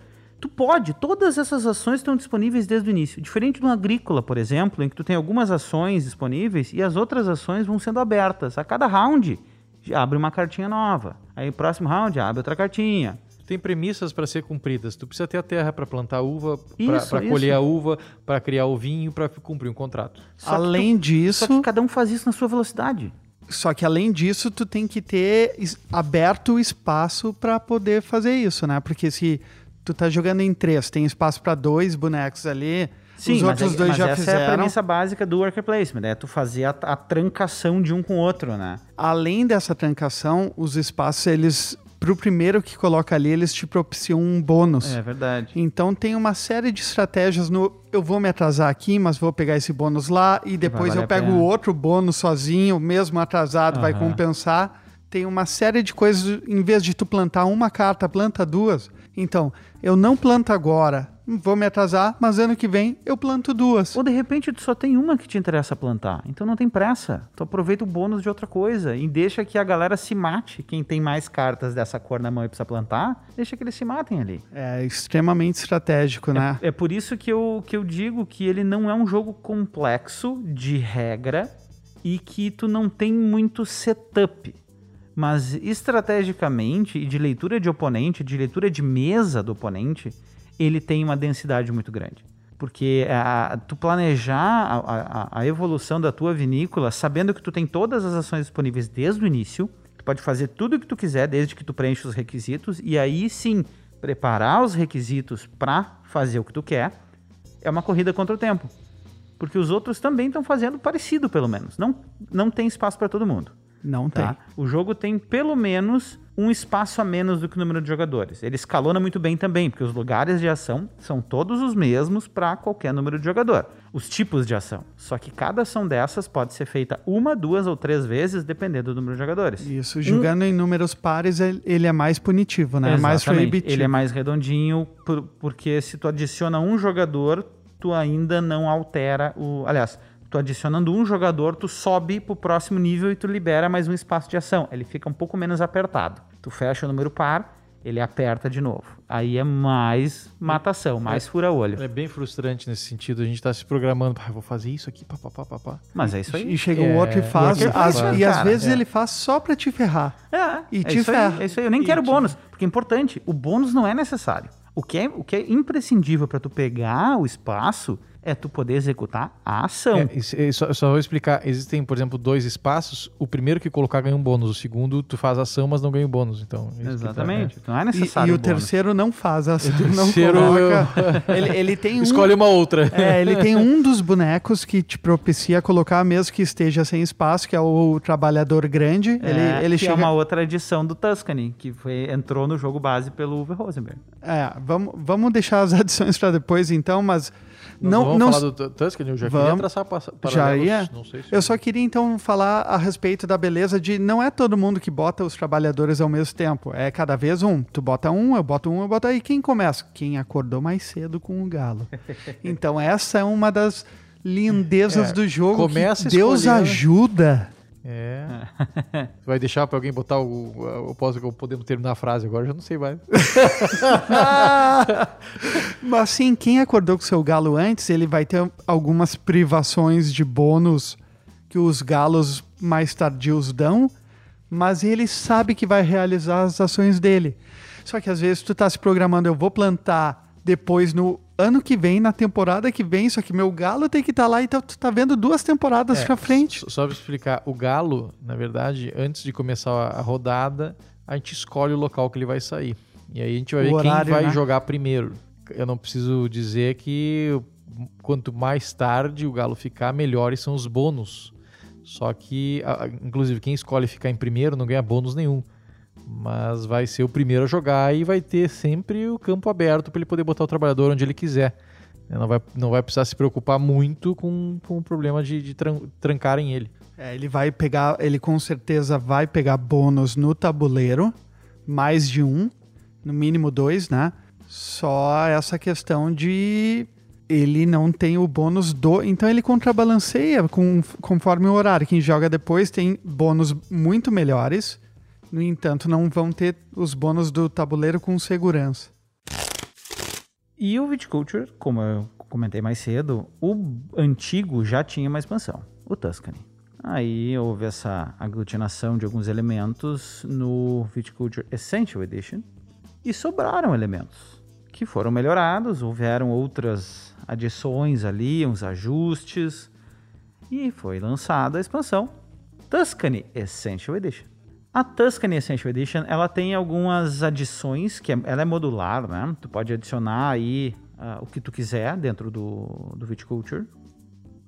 B: tu pode, todas essas ações estão disponíveis desde o início. Diferente de um agrícola, por exemplo, em que tu tem algumas ações disponíveis e as outras ações vão sendo abertas. A cada round, já abre uma cartinha nova. Aí, próximo round, abre outra cartinha.
D: Tu tem premissas para ser cumpridas. Tu precisa ter a terra para plantar uva, para colher a uva, para criar o vinho, para cumprir um contrato.
B: Só
C: Além
B: tu-
C: disso,
B: Só que cada um faz isso na sua velocidade.
C: Só que além disso, tu tem que ter aberto o espaço para poder fazer isso, né? Porque se tu tá jogando em três, tem espaço para dois bonecos ali, os
B: mas
C: outros
B: é-
C: dois
B: mas
C: já
B: essa é a
C: fizeram.
B: premissa básica do worker placement, é tu fazer a, a trancação de um com o outro, né?
C: Além dessa trancação, os espaços, eles, pro primeiro que coloca ali, eles te propiciam um bônus.
B: É verdade.
C: Então tem uma série de estratégias no eu vou me atrasar aqui, mas vou pegar esse bônus lá e depois eu pego o outro bônus sozinho, mesmo atrasado, vai
B: Aham.
C: compensar. Tem uma série de coisas, em vez de tu plantar uma carta, planta duas. Então, eu não planto agora, vou me atrasar, mas ano que vem eu planto duas.
B: Ou de repente tu só tem uma que te interessa plantar. Então não tem pressa. Tu aproveita o bônus de outra coisa e deixa que a galera se mate. Quem tem mais cartas dessa cor na mão e precisa plantar, deixa que eles se matem ali.
C: É extremamente estratégico, né?
B: É por isso que eu, que eu digo que ele não é um jogo complexo de regra e que tu não tem muito setup. Mas estrategicamente e de leitura de oponente, de leitura de mesa do oponente, ele tem uma densidade muito grande. Porque a- tu planejar a, a- a evolução da tua vinícola sabendo que tu tem todas as ações disponíveis desde o início, tu pode fazer tudo o que tu quiser desde que tu preenche os requisitos e aí sim preparar os requisitos para fazer o que tu quer, é uma corrida contra o tempo. Porque os outros também estão fazendo parecido, pelo menos. Não, não tem espaço para todo mundo.
C: Não tem.
B: Tá? O jogo tem pelo menos um espaço a menos do que o número de jogadores. Ele escalona muito bem também, porque os lugares de ação são todos os mesmos para qualquer número de jogador. Os tipos de ação. Só que cada ação dessas pode ser feita uma, duas ou três vezes, dependendo do número de jogadores.
C: Isso, jogando em números pares, ele é mais punitivo, né? É mais
B: Exatamente.
C: proibitivo.
B: Ele é mais redondinho, por- porque se tu adiciona um jogador, tu ainda não altera o. Aliás, tu adicionando um jogador, tu sobe pro próximo nível e tu libera mais um espaço de ação. Ele fica um pouco menos apertado. Tu fecha o número par ele aperta de novo. Aí é mais matação, mais fura-olho.
D: É bem frustrante nesse sentido. A gente tá se programando, "Ah, vou fazer isso aqui, pá, pá, pá, pá, pá.
B: Mas é isso aí.
C: E chega
D: É,
C: o outro e faz.
D: o outro
C: as-
B: faz,
C: e às
B: cara,
C: vezes
B: é.
C: ele faz só pra te ferrar.
B: É,
C: E
B: é
C: te
B: isso
C: ferra.
B: aí, é isso aí. Eu nem
C: E
B: quero
C: te-
B: bônus, porque é importante. O bônus não é necessário. O que é, o que é imprescindível para tu pegar o espaço é tu poder executar a ação.
D: É, isso- é, só, só vou explicar. Existem, por exemplo, dois espaços. O primeiro que colocar ganha um bônus. O segundo, tu faz ação, mas não ganha um bônus. Então, isso que tá-
B: Exatamente. Não é
C: E,
B: necessário.
C: e o
B: bônus.
C: terceiro não faz essa. Não
D: terceiro
C: coloca. Ele, ele tem um.
D: Escolhe uma outra.
C: É, ele tem um dos bonecos que te propicia colocar, mesmo que esteja sem espaço, que é o trabalhador grande.
B: É,
C: ele ele
B: que
C: chega.
B: é uma outra edição do Tuscany, que foi, entrou no jogo base pelo Uwe Rosenberg.
C: É, vamos, vamos deixar as adições para depois, então, mas.
D: Nós
C: não,
D: vamos
C: não,
D: falar do Tu- Tuscany? Eu já queria
C: Vamos.
D: traçar pa-
C: Já
D: paralelos,
C: ia?
D: Não se
C: Eu só queria então falar a respeito da beleza de não é todo mundo que bota os trabalhadores ao mesmo tempo. É cada vez um. Tu bota um, eu boto um, eu boto aí. Quem começa? Quem acordou mais cedo com o galo. Então essa é uma das lindezas
D: É,
C: do jogo.
D: começa
C: que Deus ajuda.
D: É. Tu vai deixar pra alguém botar o. Eu posso podemos terminar a frase agora, eu já não sei mais.
C: Mas sim, quem acordou com seu galo antes, ele vai ter algumas privações de bônus que os galos mais tardios dão, mas ele sabe que vai realizar as ações dele. Só que às vezes tu tá se programando, eu vou plantar depois no ano que vem, na temporada que vem, só que meu galo tem que estar lá, então tu tá vendo duas temporadas
D: É,
C: pra frente.
D: Só, só pra explicar, o galo, na verdade, antes de começar a, rodada, a gente escolhe o local que ele vai sair. E aí a gente vai
C: O
D: ver
C: horário,
D: quem vai
C: né?
D: jogar primeiro. Eu não preciso dizer que quanto mais tarde o galo ficar, melhores são os bônus. Só que, inclusive, quem escolhe ficar em primeiro não ganha bônus nenhum. Mas vai ser o primeiro a jogar e vai ter sempre o campo aberto para ele poder botar o trabalhador onde ele quiser. Não vai, não vai precisar se preocupar muito com, com o problema de, de tran- trancarem ele.
C: É, ele vai pegar, ele com certeza vai pegar bônus no tabuleiro, mais de um, no mínimo dois, né? Só essa questão de ele não tem o bônus do. Então ele contrabalanceia com, conforme o horário. Quem joga depois tem bônus muito melhores. No entanto, não vão ter os bônus do tabuleiro com segurança.
B: E o Viticulture, como eu comentei mais cedo, o antigo já tinha uma expansão, o Tuscany. Aí houve essa aglutinação de alguns elementos no Viticulture Essential Edition e sobraram elementos que foram melhorados, houveram outras adições ali, uns ajustes e foi lançada a expansão Tuscany Essential Edition. A Tuscany Essential Edition, ela tem algumas adições, que é- ela é modular, né? Tu pode adicionar aí ah, o que tu quiser dentro do, do Viticulture.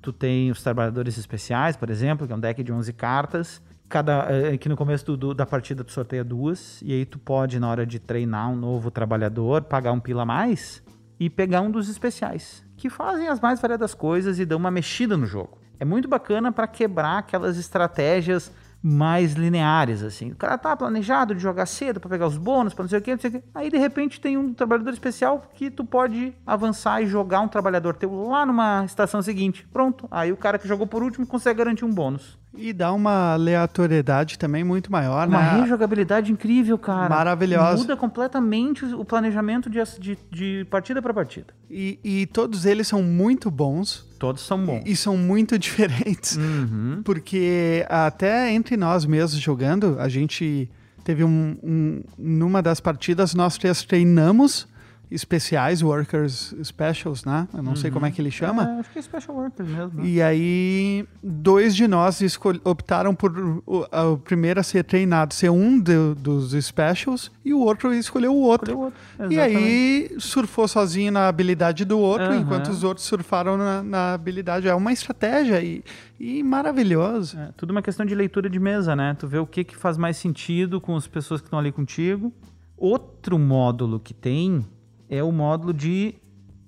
B: Tu tem os trabalhadores especiais, por exemplo, que é um deck de 11 cartas. Cada, eh, que no começo do- do- da partida tu sorteia duas, e aí tu pode, na hora de treinar um novo trabalhador, pagar um pila a mais e pegar um dos especiais, que fazem as mais variadas coisas e dão uma mexida no jogo. É muito bacana para quebrar aquelas estratégias mais lineares, assim. O cara tá planejado de jogar cedo para pegar os bônus, para não sei o que, não sei o que. Aí de repente tem um trabalhador especial que tu pode avançar e jogar um trabalhador teu lá numa estação seguinte. Pronto. Aí o cara que jogou por último consegue garantir um bônus.
C: E dá uma aleatoriedade também muito maior,
B: Uma
C: né?
B: rejogabilidade incrível, cara.
C: Maravilhosa.
B: Muda completamente o planejamento de, de, de partida para partida.
C: E, e todos eles são muito bons
B: Todos são bons.
C: e são muito diferentes.
B: Uhum.
C: Porque até entre nós mesmos jogando, a gente teve um, um- numa das partidas nós três treinamos especiais, workers specials, né? Eu não sei como é que ele chama.
B: É, acho que é Special Workers mesmo. né?
C: E aí, dois de nós optaram por o, o primeiro a ser treinado ser um do- dos specials e o outro escolheu o outro.
B: Escolheu outro.
C: E aí surfou sozinho na habilidade do outro,
B: Aham.
C: enquanto os outros surfaram na, na habilidade. É uma estratégia e, e maravilhoso.
B: É, tudo uma questão de leitura de mesa, né? Tu vê o que, que faz mais sentido com as pessoas que estão ali contigo. Outro módulo que tem é o módulo de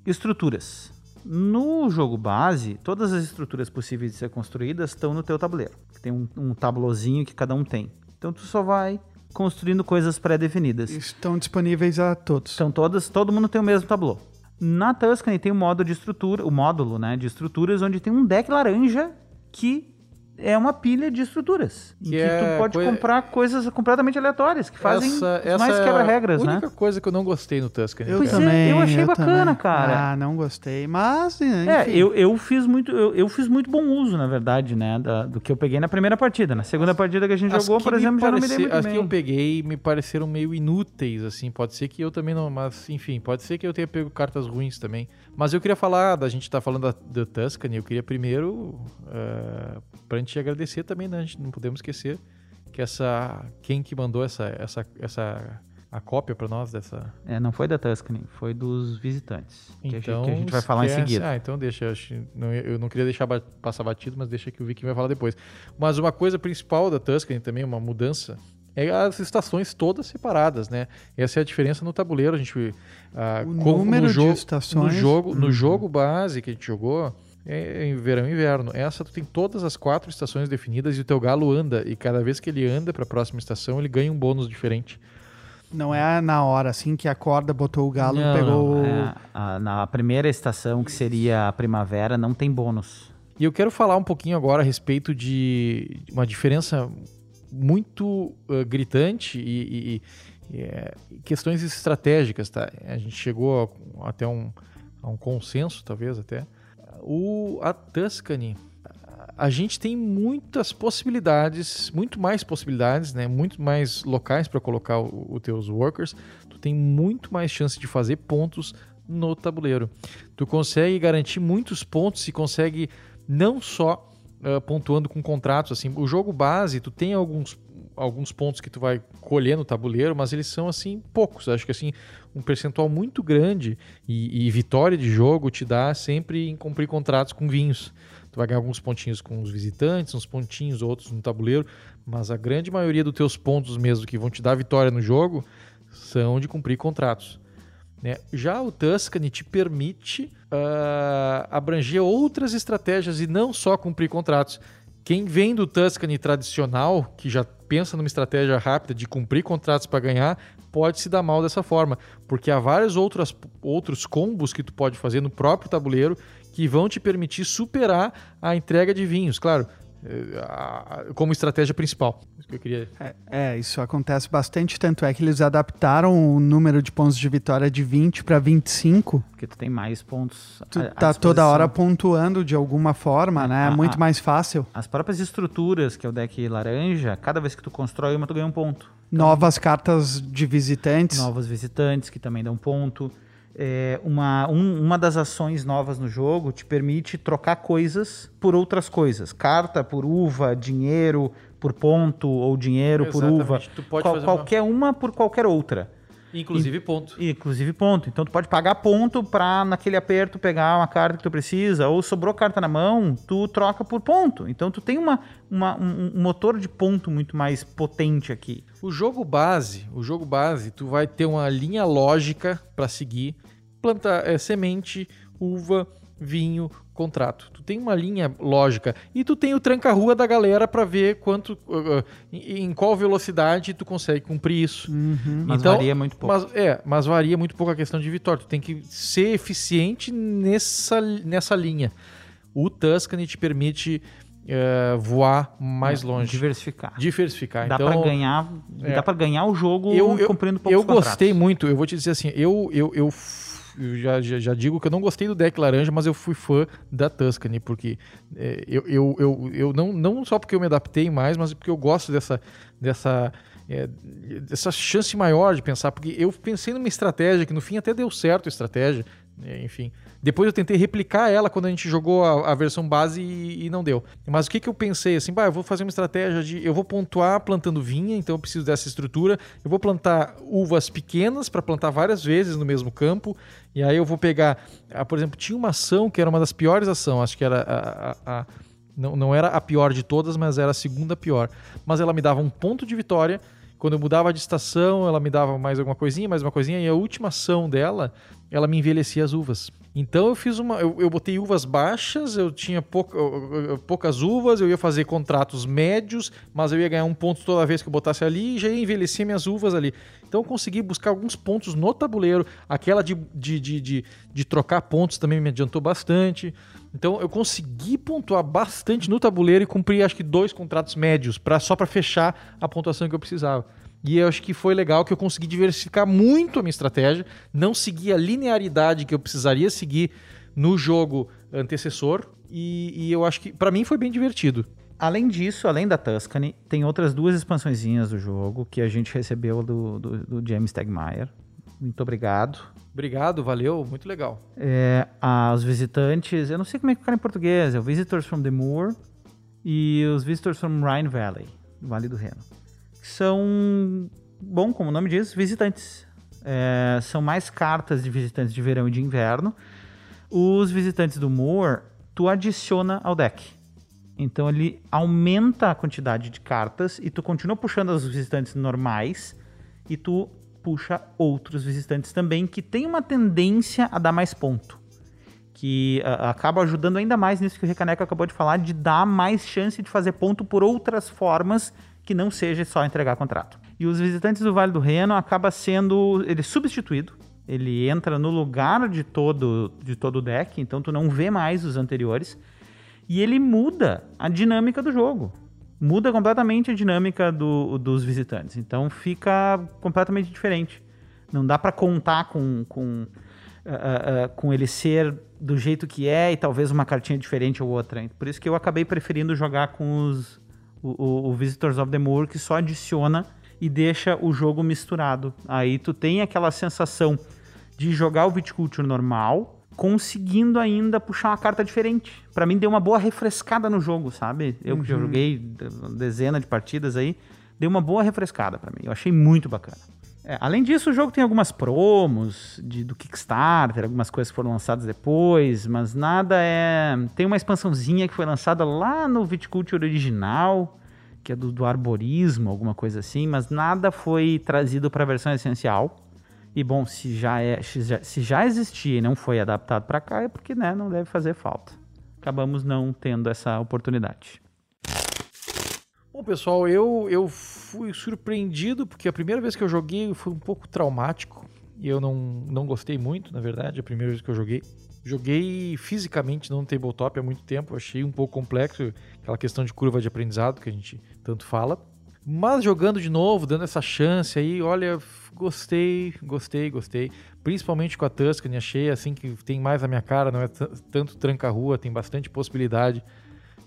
B: estruturas. No jogo base, todas as estruturas possíveis de ser construídas estão no teu tabuleiro. Tem um, um tablozinho que cada um tem. Então tu só vai construindo coisas pré-definidas.
C: Estão disponíveis a todos.
B: São todas, todo mundo tem o mesmo tablô. Na Tuscany tem um modo de estrutura, o módulo, né, de estruturas onde tem um deck laranja que é uma pilha de estruturas.
D: Que
B: Que,
D: é
B: tu pode
D: coi-
B: comprar coisas completamente aleatórias, que fazem
D: essa,
B: os mais
D: essa
B: quebra-regras,
D: é a
B: né?
D: única coisa que eu não gostei no Tuscany.
C: Eu
B: Pois é,
D: cara.
C: também.
B: eu achei bacana,
C: também.
B: cara.
C: Ah, não gostei. Mas, enfim.
B: É, eu, eu fiz muito eu, eu fiz muito bom uso, na verdade, né, da- do que eu peguei na primeira partida. Na segunda partida que a gente
D: As
B: jogou, por exemplo, já não me dei
D: parece-
B: muito
D: As
B: bem.
D: que eu peguei me pareceram meio inúteis, assim. Pode ser que eu também não. Mas, enfim, pode ser que eu tenha pego cartas ruins também. Mas eu queria falar, da gente tá falando da, da Tuscany, eu queria primeiro, uh, pra gente agradecer também, né? A gente não podemos esquecer que essa. Quem que mandou essa. essa, essa a cópia pra nós dessa.
B: É, não foi da Tuscany, foi dos visitantes. que, a gente,
D: Então,
B: que a gente vai falar em seguida.
D: Ah, então deixa. Eu, não, queria deixar passar batido, mas deixa que o Vicky vai falar depois. Mas uma coisa principal da Tuscany também, uma mudança, é as estações todas separadas, né? Essa é a diferença no tabuleiro. A gente. ah,
C: O
D: como
C: número
D: no
C: de
D: jogo,
C: estações.
D: No jogo, no
C: Uhum.
D: jogo base que a gente jogou. É em verão e inverno. Essa tu tem todas as quatro estações definidas e o teu galo anda. E cada vez que ele anda para a próxima estação, ele ganha um bônus diferente.
C: Não é na hora, assim, que acorda, botou o galo,
D: Não,
C: pegou.
B: É, a- na primeira estação, que seria a primavera, não tem bônus.
D: E eu quero falar um pouquinho agora a respeito de uma diferença muito uh, gritante e, e- e, é, questões estratégicas, tá? A gente chegou a- até um, a um consenso, talvez até. O, a Tuscany, a gente tem muitas possibilidades, muito mais possibilidades, né? Muito mais locais para colocar os teus workers. Tu tem muito mais chance de fazer pontos no tabuleiro. Tu consegue garantir muitos pontos e consegue não só ah, pontuando com contratos assim. O jogo base, tu tem alguns alguns pontos que tu vai colher no tabuleiro, mas eles são assim poucos. Acho que assim um percentual muito grande e, e vitória de jogo te dá sempre em cumprir contratos com vinhos. Tu vai ganhar alguns pontinhos com os visitantes, uns pontinhos outros no tabuleiro, mas a grande maioria dos teus pontos mesmo que vão te dar vitória no jogo são de cumprir contratos. Né? Já o Tuscany te permite ah, abranger outras estratégias e não só cumprir contratos. Quem vem do Tuscany tradicional, que já pensa numa estratégia rápida de cumprir contratos para ganhar, pode se dar mal dessa forma, porque há vários outros, outros combos que tu pode fazer no próprio tabuleiro que vão te permitir superar a entrega de vinhos, claro, como estratégia principal. Isso que eu queria
C: É, é, isso acontece bastante, tanto é que eles adaptaram o número de pontos de vitória de 20 para 25.
B: Porque tu tem mais pontos.
C: Tu
B: à
C: tá toda hora pontuando de alguma forma, né? É muito
B: ah.
C: mais fácil.
B: As próprias estruturas, que é o deck laranja, cada vez que tu constrói uma, tu ganha um ponto.
C: Novas cartas de visitantes.
B: Novos visitantes, que também dão ponto. É, uma, um- uma das ações novas no jogo te permite trocar coisas por outras coisas. Carta por uva, dinheiro por ponto, ou dinheiro por
D: Exatamente.
B: uva.
D: Tu pode
B: Qual-
D: fazer uma-
B: qualquer uma por qualquer outra.
D: Inclusive ponto.
B: Inclusive ponto. Então tu pode pagar ponto pra naquele aperto pegar uma carta que tu precisa, ou sobrou carta na mão, tu troca por ponto. Então tu tem uma, uma- um, um motor de ponto muito mais potente aqui.
D: O jogo base, o jogo base, tu vai ter uma linha lógica para seguir. Planta é, semente, uva, vinho, contrato. Tu tem uma linha lógica e tu tem o tranca-rua da galera para ver quanto uh, uh, em, qual velocidade tu consegue cumprir isso.
C: Uhum.
B: Mas
D: Então,
B: varia muito pouco.
D: Mas é, mas varia muito pouco a questão de vitória. Tu tem que ser eficiente nessa, nessa linha. O Tuscany te permite eh, voar mais
B: É,
D: longe,
B: Diversificar.
D: diversificar.
B: Dá
D: então,
B: pra ganhar,
D: é.
B: dá para ganhar o jogo
D: eu, eu,
B: cumprindo poucos
D: eu gostei
B: contratos.
D: muito, eu vou te dizer assim, eu, eu, eu, eu já, já, já digo que eu não gostei do deck laranja, mas eu fui fã da Tuscany, porque é, eu, eu, eu, eu não, não só porque eu me adaptei mais, mas porque eu gosto dessa, dessa, é, chance maior de pensar, porque eu pensei numa estratégia que no fim até deu certo a estratégia, enfim. Depois eu tentei replicar ela quando a gente jogou a, a versão base e, e não deu. Mas o que, que eu pensei? Assim, bah, eu vou fazer uma estratégia de. Eu vou pontuar plantando vinha, então eu preciso dessa estrutura. Eu vou plantar uvas pequenas para plantar várias vezes no mesmo campo. E aí eu vou pegar. ah, por exemplo, tinha uma ação que era uma das piores ações, acho que era a- a- a não, não era a pior de todas, mas era a segunda pior. Mas ela me dava um ponto de vitória. Quando eu mudava de estação, ela me dava mais alguma coisinha, mais uma coisinha. E a última ação dela, ela me envelhecia as uvas. Então eu fiz uma. Eu, eu botei uvas baixas, eu tinha pouca, poucas uvas, eu ia fazer contratos médios, mas eu ia ganhar um ponto toda vez que eu botasse ali e já ia envelhecer minhas uvas ali. Então eu consegui buscar alguns pontos no tabuleiro. Aquela de, de, de, de, de trocar pontos também me adiantou bastante. Então eu consegui pontuar bastante no tabuleiro e cumprir acho que dois contratos médios para só para fechar a pontuação que eu precisava. E eu acho que foi legal que eu consegui diversificar muito a minha estratégia, não segui a linearidade que eu precisaria seguir no jogo antecessor. E, e eu acho que para mim foi bem divertido.
B: Além disso, além da Tuscany, tem outras duas expansõezinhas do jogo que a gente recebeu do, do, do James Tegmaier. Muito obrigado.
D: Obrigado, valeu, muito legal.
B: É, os visitantes, eu não sei como é que fica em português, é o Visitors from the Moor e os Visitors from Rhine Valley, Vale do Reno são, bom, como o nome diz, visitantes. É, são mais cartas de visitantes de verão e de inverno. Os visitantes do Moor, tu adiciona ao deck. Então ele aumenta a quantidade de cartas e tu continua puxando os visitantes normais e tu puxa outros visitantes também que tem uma tendência a dar mais ponto. Que uh, acaba ajudando ainda mais nisso que o Recaneco acabou de falar, de dar mais chance de fazer ponto por outras formas que não seja só entregar contrato. E os visitantes do Vale do Reno acaba sendo ele substituído. Ele entra no lugar de todo de todo o deck, então tu não vê mais os anteriores. E ele muda a dinâmica do jogo. Muda completamente a dinâmica do, dos visitantes. Então fica completamente diferente. Não dá para contar com, com, uh, uh, com ele ser do jeito que é e talvez uma cartinha diferente ou outra. Por isso que eu acabei preferindo jogar com os, o, o, Visitors of the Moor, que só adiciona e deixa o jogo misturado. Aí tu tem aquela sensação de jogar o Viticulture normal, conseguindo ainda puxar uma carta diferente. Para mim deu uma boa refrescada no jogo, sabe? Eu uhum. que joguei dezena de partidas aí, deu uma boa refrescada para mim. Eu achei muito bacana. É, além disso, o jogo tem algumas promos de, do Kickstarter, algumas coisas que foram lançadas depois, mas nada é. Tem uma expansãozinha que foi lançada lá no Viticulture original, que é do, do arborismo, alguma coisa assim, mas nada foi trazido para a versão essencial. E bom, se já, é, se já, se já existia e não foi adaptado para cá, é porque né, não deve fazer falta. Acabamos não tendo essa oportunidade.
D: Bom, pessoal, eu, eu fui surpreendido porque a primeira vez que eu joguei foi um pouco traumático e eu não, não gostei muito, na verdade, a primeira vez que eu joguei. Joguei fisicamente no tabletop há muito tempo, achei um pouco complexo aquela questão de curva de aprendizado que a gente tanto fala. Mas jogando de novo, dando essa chance aí, olha, gostei, gostei, gostei. Principalmente com a Tuscany, achei assim que tem mais a minha cara, não é tanto tranca-rua, tem bastante possibilidade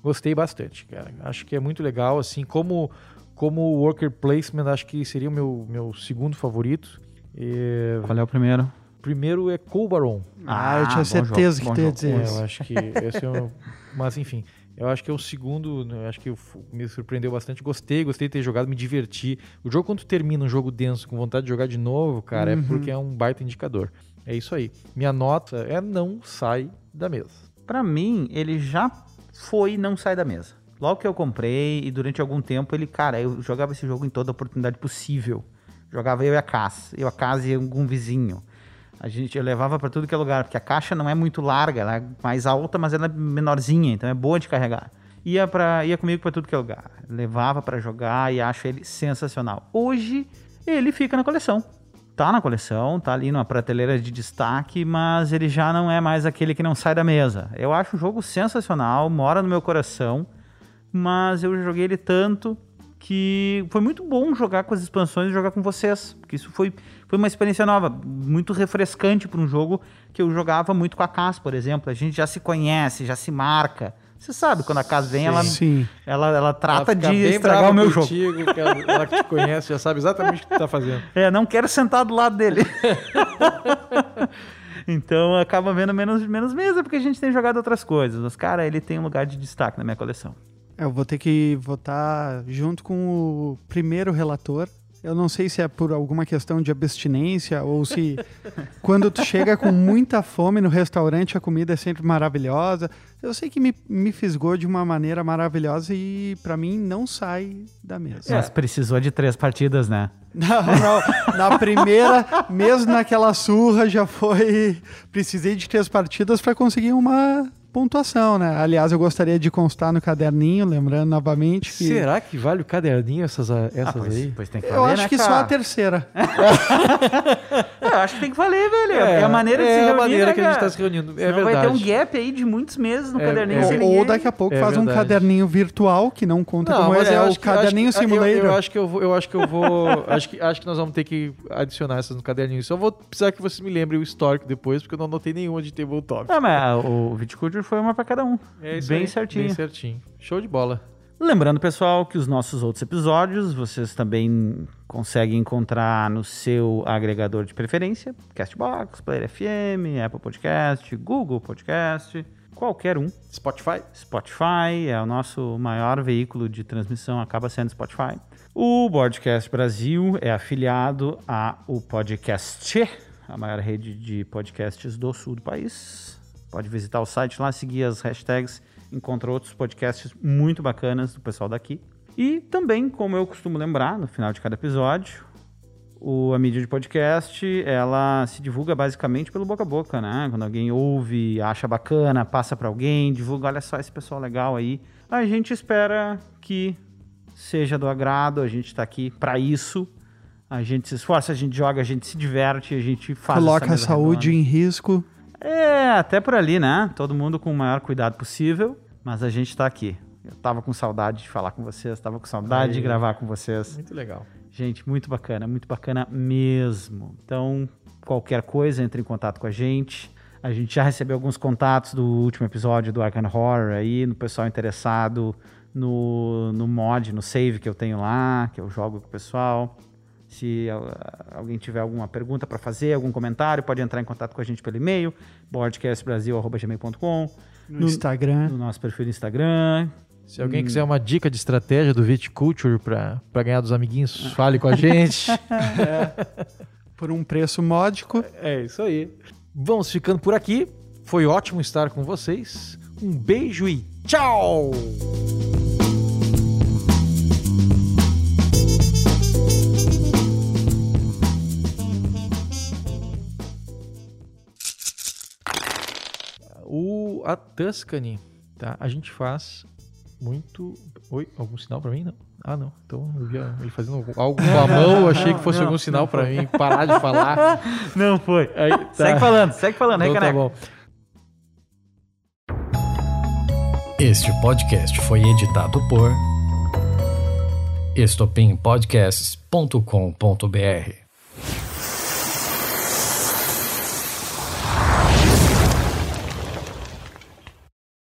D: Gostei bastante, cara. Acho que é muito legal, assim, como como worker placement, acho que seria o meu, meu segundo favorito.
B: E... Qual é o primeiro?
D: Primeiro é Colbaron.
C: Ah, eu tinha certeza jogo, que tu ia dizer
D: é, Eu acho que esse é o... Mas, enfim, eu acho que é o segundo, eu acho que me surpreendeu bastante. Gostei, gostei de ter jogado, me diverti. O jogo, quando tu termina um jogo denso com vontade de jogar de novo, cara, é uhum. é porque é um baita indicador. É isso aí. Minha nota é não sai da mesa.
B: Para mim, ele já foi e não sai da mesa. Logo que eu comprei e durante algum tempo ele, cara, eu jogava esse jogo em toda oportunidade possível. Jogava eu e a Cass, eu a Cass e algum vizinho. A gente eu levava para tudo que é lugar, porque a caixa não é muito larga, ela é mais alta, mas ela é menorzinha, então é boa de carregar. Ia para ia comigo para tudo que é lugar. Levava para jogar e acho ele sensacional. Hoje ele fica na coleção tá na coleção, tá ali numa prateleira de destaque, mas ele já não é mais aquele que não sai da mesa. Eu acho o jogo sensacional, mora no meu coração, mas eu joguei ele tanto que foi muito bom jogar com as expansões e jogar com vocês, porque isso foi, foi uma experiência nova, muito refrescante para um jogo que eu jogava muito com a Cass, por exemplo. A gente já se conhece, já se marca. Você sabe, quando a casa vem, ela, ela, ela trata ela de estragar o meu contigo,
D: jogo. Que ela, ela que te conhece, já sabe exatamente o que tu tá fazendo.
B: É, não quero sentar do lado dele. então acaba vendo menos, menos mesa, porque a gente tem jogado outras coisas. Mas, cara, ele tem um lugar de destaque na minha coleção.
C: É, eu vou ter que votar junto com o primeiro relator. Eu não sei se é por alguma questão de abstinência ou se quando tu chega com muita fome no restaurante a comida é sempre maravilhosa. Eu sei que me, me fisgou de uma maneira maravilhosa e pra mim não sai da mesa.
B: Mas precisou de três partidas, né?
C: Não, não. Na primeira, mesmo naquela surra, já foi. Precisei de três partidas pra conseguir uma pontuação, né? Aliás, eu gostaria de constar no caderninho, lembrando novamente que.
D: Será que vale o caderninho essas, essas
B: Ah, pois,
D: aí?
B: pois tem que
C: Eu
B: valer,
C: acho
B: né,
C: que só
B: cara?
C: a terceira.
B: É, eu acho que tem que valer, velho. É, a maneira de
D: é
B: se
D: a
B: reunir,
D: maneira
B: né,
D: que a gente
B: cara?
D: tá se reunindo. É
B: Senão
D: verdade.
B: vai ter um gap aí de muitos meses no
D: É,
B: caderninho.
D: é.
B: sem
C: Ou,
B: ninguém.
C: ou daqui a pouco
D: É
C: faz um
D: verdade.
C: caderninho virtual que não conta como
D: mas
C: é,
D: eu
C: o caderninho
D: acho que-
C: simulator.
D: Eu, eu acho que eu vou, eu acho que eu vou, acho que acho que nós vamos ter que adicionar essas no caderninho. Só vou precisar que vocês me lembrem o histórico depois, porque eu não anotei nenhuma de tabletop.
B: Ah, mas o Viticulture foi uma pra cada um.
D: É isso
B: Bem
D: aí,
B: certinho.
D: Bem certinho. Show de bola.
B: Lembrando, pessoal, que os nossos outros episódios vocês também conseguem encontrar no seu agregador de preferência: Castbox, Player FM, Apple Podcast, Google Podcast, qualquer um.
D: Spotify.
B: Spotify é o nosso maior veículo de transmissão, acaba sendo Spotify. O Podcast Brasil é afiliado ao Podcast, a maior rede de podcasts do sul do país. Pode visitar o site lá, seguir as hashtags, encontra outros podcasts muito bacanas do pessoal daqui. E também, como eu costumo lembrar no final de cada episódio, o, a mídia de podcast, ela se divulga basicamente pelo boca a boca, né? Quando alguém ouve, acha bacana, passa para alguém, divulga, olha só esse pessoal legal aí. A gente espera que seja do agrado, a gente tá aqui para isso. A gente se esforça, a gente joga, a gente se diverte, a gente faz
C: Coloca a saúde
B: redonda.
C: em risco.
B: É, até por ali, né? Todo mundo com o maior cuidado possível, mas a gente tá aqui. Eu tava com saudade de falar com vocês, tava com saudade de
D: Aí.
B: gravar com vocês.
D: Muito legal.
B: Gente, muito bacana, muito bacana mesmo. Então, qualquer coisa, entre em contato com a gente. A gente já recebeu alguns contatos do último episódio do Arcan Horror aí, no pessoal interessado no, no mod, no save que eu tenho lá, que eu jogo com o pessoal. Se alguém tiver alguma pergunta para fazer, algum comentário, pode entrar em contato com a gente pelo e-mail, boardcastbrasil.gmail.com,
C: No,
B: No-
C: Instagram.
B: no nosso perfil no Instagram.
D: Se alguém quiser uma dica de estratégia do Viticulture pra ganhar dos amiguinhos, fale com a gente.
C: Por um preço módico.
D: é isso aí. Vamos ficando por aqui. Foi ótimo estar com vocês. Um beijo e tchau! O, a Tuscany, tá? A gente faz muito. Oi, algum sinal pra mim? Não. Ah, não. Então eu vi ele fazendo algo- com a mão, eu achei que fosse
B: Não,
D: algum sinal pra mim parar de falar.
B: Não foi.
D: Aí, tá.
B: Segue falando, segue falando, aí,
D: Então tá
B: caneca.
D: bom.
E: Este podcast foi editado por estopimpodcasts.com.br.